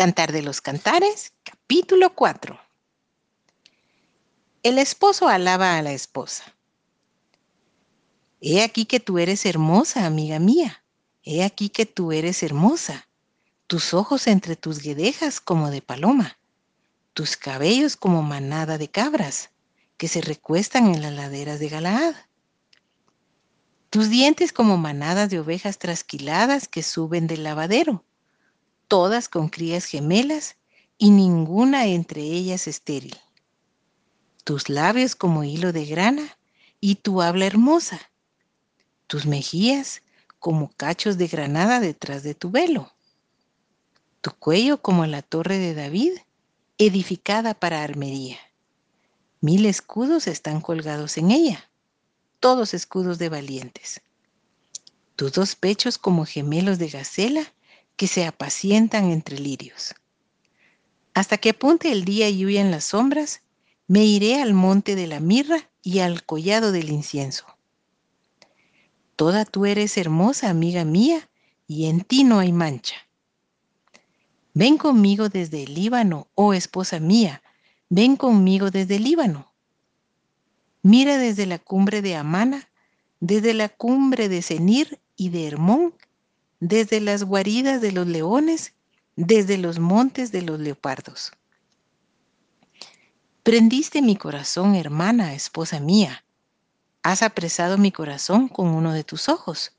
Cantar de los Cantares, capítulo 4. El esposo alaba a la esposa. He aquí que tú eres hermosa, amiga mía. He aquí que tú eres hermosa. Tus ojos entre tus guedejas como de paloma. Tus cabellos como manada de cabras que se recuestan en las laderas de Galaad. Tus dientes como manadas de ovejas trasquiladas que suben del lavadero todas con crías gemelas y ninguna entre ellas estéril. Tus labios como hilo de grana y tu habla hermosa. Tus mejillas como cachos de granada detrás de tu velo. Tu cuello como la torre de David, edificada para armería. Mil escudos están colgados en ella, todos escudos de valientes. Tus dos pechos como gemelos de gacela que se apacientan entre lirios. Hasta que apunte el día y huyan las sombras, me iré al monte de la mirra y al collado del incienso. Toda tú eres hermosa, amiga mía, y en ti no hay mancha. Ven conmigo desde el Líbano, oh esposa mía, ven conmigo desde el Líbano. Mira desde la cumbre de Amana, desde la cumbre de Senir y de Hermón, desde las guaridas de los leones, desde los montes de los leopardos. Prendiste mi corazón, hermana, esposa mía. Has apresado mi corazón con uno de tus ojos,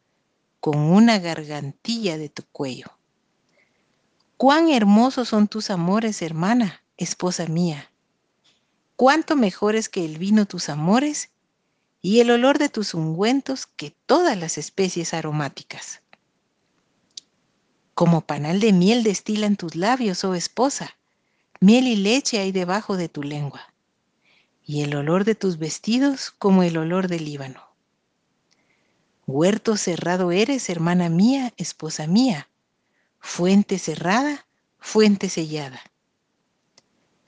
con una gargantilla de tu cuello. Cuán hermosos son tus amores, hermana, esposa mía. Cuánto mejores que el vino tus amores y el olor de tus ungüentos que todas las especies aromáticas. Como panal de miel destilan tus labios, oh esposa. Miel y leche hay debajo de tu lengua. Y el olor de tus vestidos como el olor del Líbano. Huerto cerrado eres, hermana mía, esposa mía. Fuente cerrada, fuente sellada.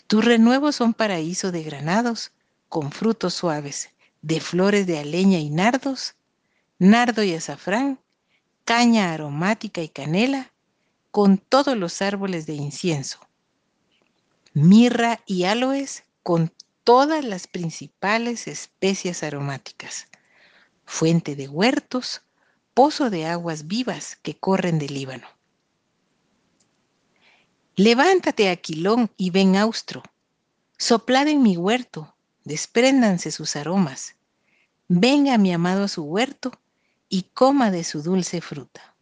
Tus renuevos son paraíso de granados, con frutos suaves, de flores de aleña y nardos, nardo y azafrán, caña aromática y canela, con todos los árboles de incienso, mirra y aloes con todas las principales especias aromáticas, fuente de huertos, pozo de aguas vivas que corren del Líbano. Levántate, Aquilón, y ven austro, soplad en mi huerto, despréndanse sus aromas, venga mi amado a su huerto y coma de su dulce fruta.